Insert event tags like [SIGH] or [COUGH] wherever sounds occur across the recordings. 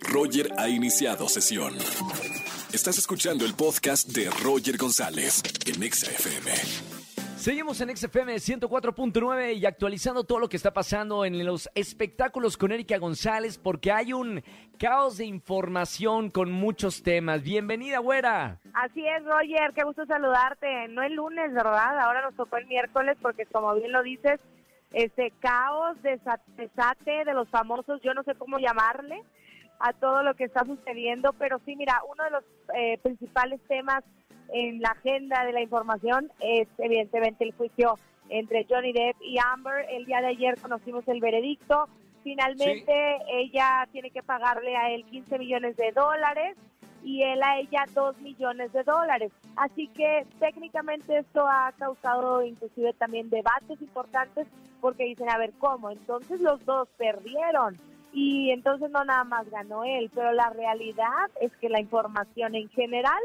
Roger ha iniciado sesión. Estás escuchando el podcast de Roger González en Exa FM. Seguimos en XFM 104.9 y actualizando todo lo que está pasando en los espectáculos con Erika González porque hay un caos de información con muchos temas. Bienvenida, güera. Así es, Roger, qué gusto saludarte. No el lunes, ¿verdad? Ahora nos tocó el miércoles porque como bien lo dices, este caos, desate de los famosos, yo no sé cómo llamarle a todo lo que está sucediendo, pero sí, mira, uno de los eh, principales temas en la agenda de la información es evidentemente el juicio entre Johnny Depp y Amber. El día de ayer conocimos el veredicto. Finalmente ella tiene que pagarle a él 15 millones de dólares y él a ella 2 millones de dólares. Así que técnicamente esto ha causado inclusive también debates importantes porque dicen, a ver, ¿cómo? Entonces los dos perdieron y entonces no nada más ganó él, pero la realidad es que la información en general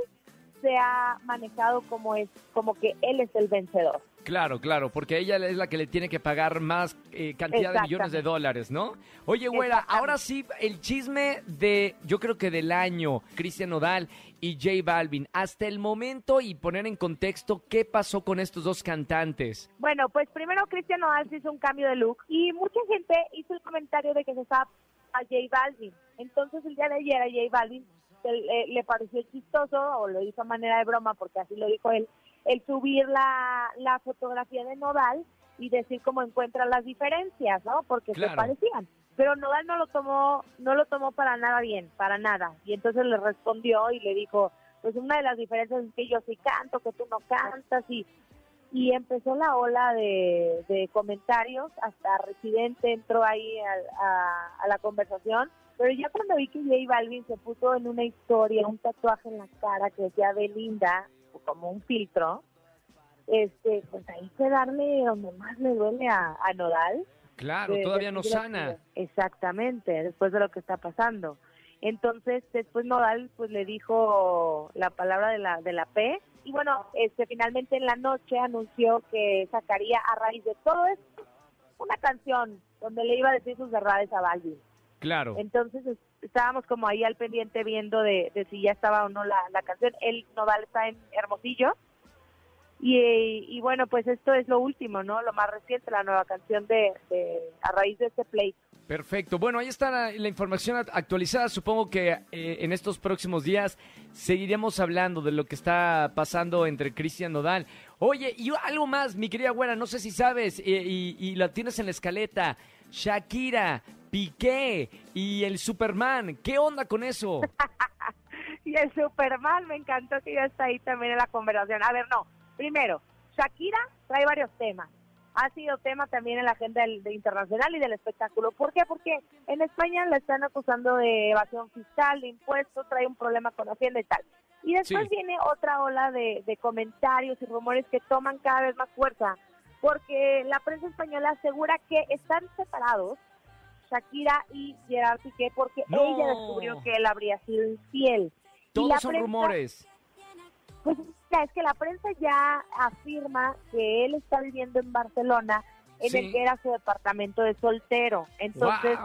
se ha manejado como es como que él es el vencedor. Claro, claro, porque ella es la que le tiene que pagar más eh, cantidad de millones de dólares, ¿no? Oye, güera, ahora sí, el chisme de, yo creo que del año, Cristian Nodal y J Balvin, hasta el momento y poner en contexto qué pasó con estos dos cantantes. Bueno, pues primero Cristian Nodal se hizo un cambio de look y mucha gente hizo el comentario de que se estaba a J Balvin. Entonces el día de ayer a J Balvin le, pareció chistoso o lo hizo a manera de broma porque así lo dijo él, el subir la, la fotografía de Nodal y decir cómo encuentra las diferencias, ¿no? Porque se parecían. Pero Nodal no lo tomó, no lo tomó para nada bien, para nada. Y entonces le respondió y le dijo, pues una de las diferencias es que yo sí canto, que tú no cantas y y empezó la ola de, de comentarios, hasta Residente entró ahí a, a, la conversación, pero ya cuando vi que J Balvin se puso en una historia, un tatuaje en la cara que decía Belinda, como un filtro, este, pues ahí fue darle donde más le duele a, Nodal. Claro, todavía no sana. Exactamente, después de lo que está pasando. Entonces, después Nodal pues le dijo la palabra de la de la P y bueno, este finalmente en la noche anunció que sacaría a raíz de todo esto una canción donde le iba a decir sus verdades a Balvin. Claro. Entonces estábamos como ahí al pendiente viendo de, si ya estaba o no la, canción. El Nodal está en Hermosillo. Y, y, bueno, pues esto es lo último, ¿no? Lo más reciente, la nueva canción de, a raíz de este play. Perfecto. Bueno, ahí está la, información actualizada. Supongo que eh, en estos próximos días seguiremos hablando de lo que está pasando entre Cristian Nodal. Oye, y algo más, mi querida güera, no sé si sabes, eh, y, y la tienes en la escaleta. Shakira, Piqué y el Superman. ¿Qué onda con eso? [LAUGHS] y el Superman, me encantó que ya está ahí también en la conversación. A ver, no. Primero, Shakira trae varios temas ha sido tema también en la agenda del, internacional y del espectáculo. ¿Por qué? Porque en España la están acusando de evasión fiscal, de impuestos, trae un problema con Hacienda y tal. Y después viene otra ola de, comentarios y rumores que toman cada vez más fuerza, porque la prensa española asegura que están separados Shakira y Gerard Piqué porque ella descubrió que él habría sido infiel. Todos son rumores. Pues es que la prensa ya afirma que él está viviendo en Barcelona, en el que era su departamento de soltero. Entonces,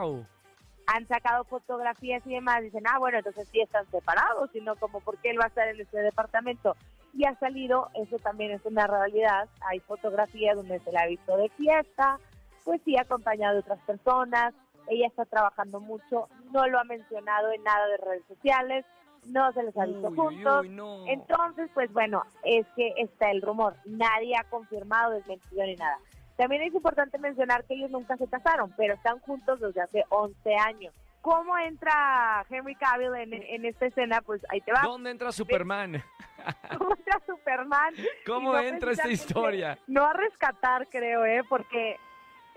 han sacado fotografías y demás. Dicen, ah, bueno, entonces sí están separados, sino como, ¿por qué él va a estar en ese departamento? Y ha salido, eso también es una realidad. Hay fotografías donde se la ha visto de fiesta, pues sí, acompañado de otras personas. Ella está trabajando mucho, no lo ha mencionado en nada de redes sociales no se les ha visto juntos. Entonces, pues bueno, es que está el rumor. Nadie ha confirmado, desmentido ni nada. También es importante mencionar que ellos nunca se casaron, pero están juntos desde hace 11 años. ¿Cómo entra Henry Cavill en, esta escena? Pues ahí te va. ¿Dónde entra Superman? [LAUGHS] ¿Cómo entra Superman? ¿Cómo entra esta historia? No a rescatar, creo, ¿eh? Porque,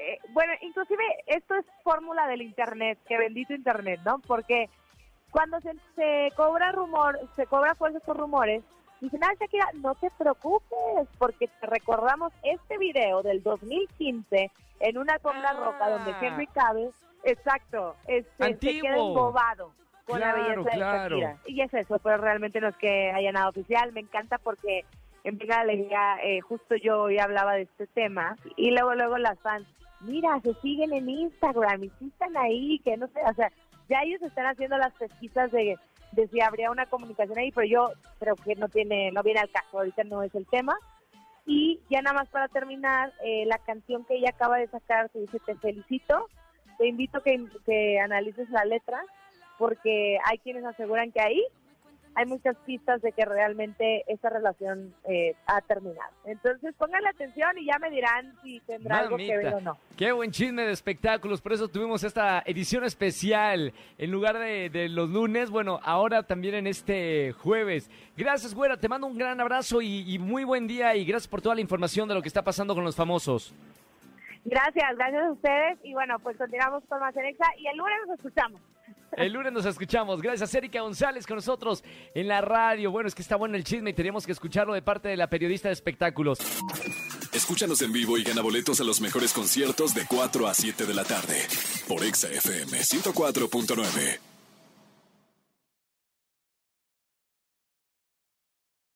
eh, bueno, inclusive esto es fórmula del Internet, que bendito Internet, ¿no? Porque cuando se, cobra rumor, se cobra fuerza por rumores, dicen, ah, Shakira, no te preocupes, porque te recordamos este video del 2015 en una alfombra roca donde ah. Henry Cavill, exacto, este, se queda embobado con la belleza de Shakira. Y es eso, pero realmente no es que haya nada oficial, me encanta porque en Venga Alegría eh, justo yo hoy hablaba de este tema y luego luego las fans, mira, se siguen en Instagram y sí están ahí, que no sé, o sea, ya ellos están haciendo las pesquisas de, de si habría una comunicación ahí, pero yo creo que no tiene, no viene al caso, ahorita no es el tema. Y ya nada más para terminar, eh, la canción que ella acaba de sacar, que dice Te felicito, te invito que, que analices la letra, porque hay quienes aseguran que ahí hay muchas pistas de que realmente esta relación eh, ha terminado. Entonces pónganle atención y ya me dirán si tendrá algo que ver o no. Qué buen chisme de espectáculos, por eso tuvimos esta edición especial en lugar de, de los lunes, bueno, ahora también en este jueves. Gracias, güera, te mando un gran abrazo y, y muy buen día y gracias por toda la información de lo que está pasando con los famosos. Gracias, gracias a ustedes y bueno, pues continuamos con más Exa y el lunes nos escuchamos. El lunes nos escuchamos. Gracias, Erika González, con nosotros en la radio. Bueno, es que está bueno el chisme y tenemos que escucharlo de parte de la periodista de espectáculos. Escúchanos en vivo y gana boletos a los mejores conciertos de 4 a 7 de la tarde por Exa FM 104.9.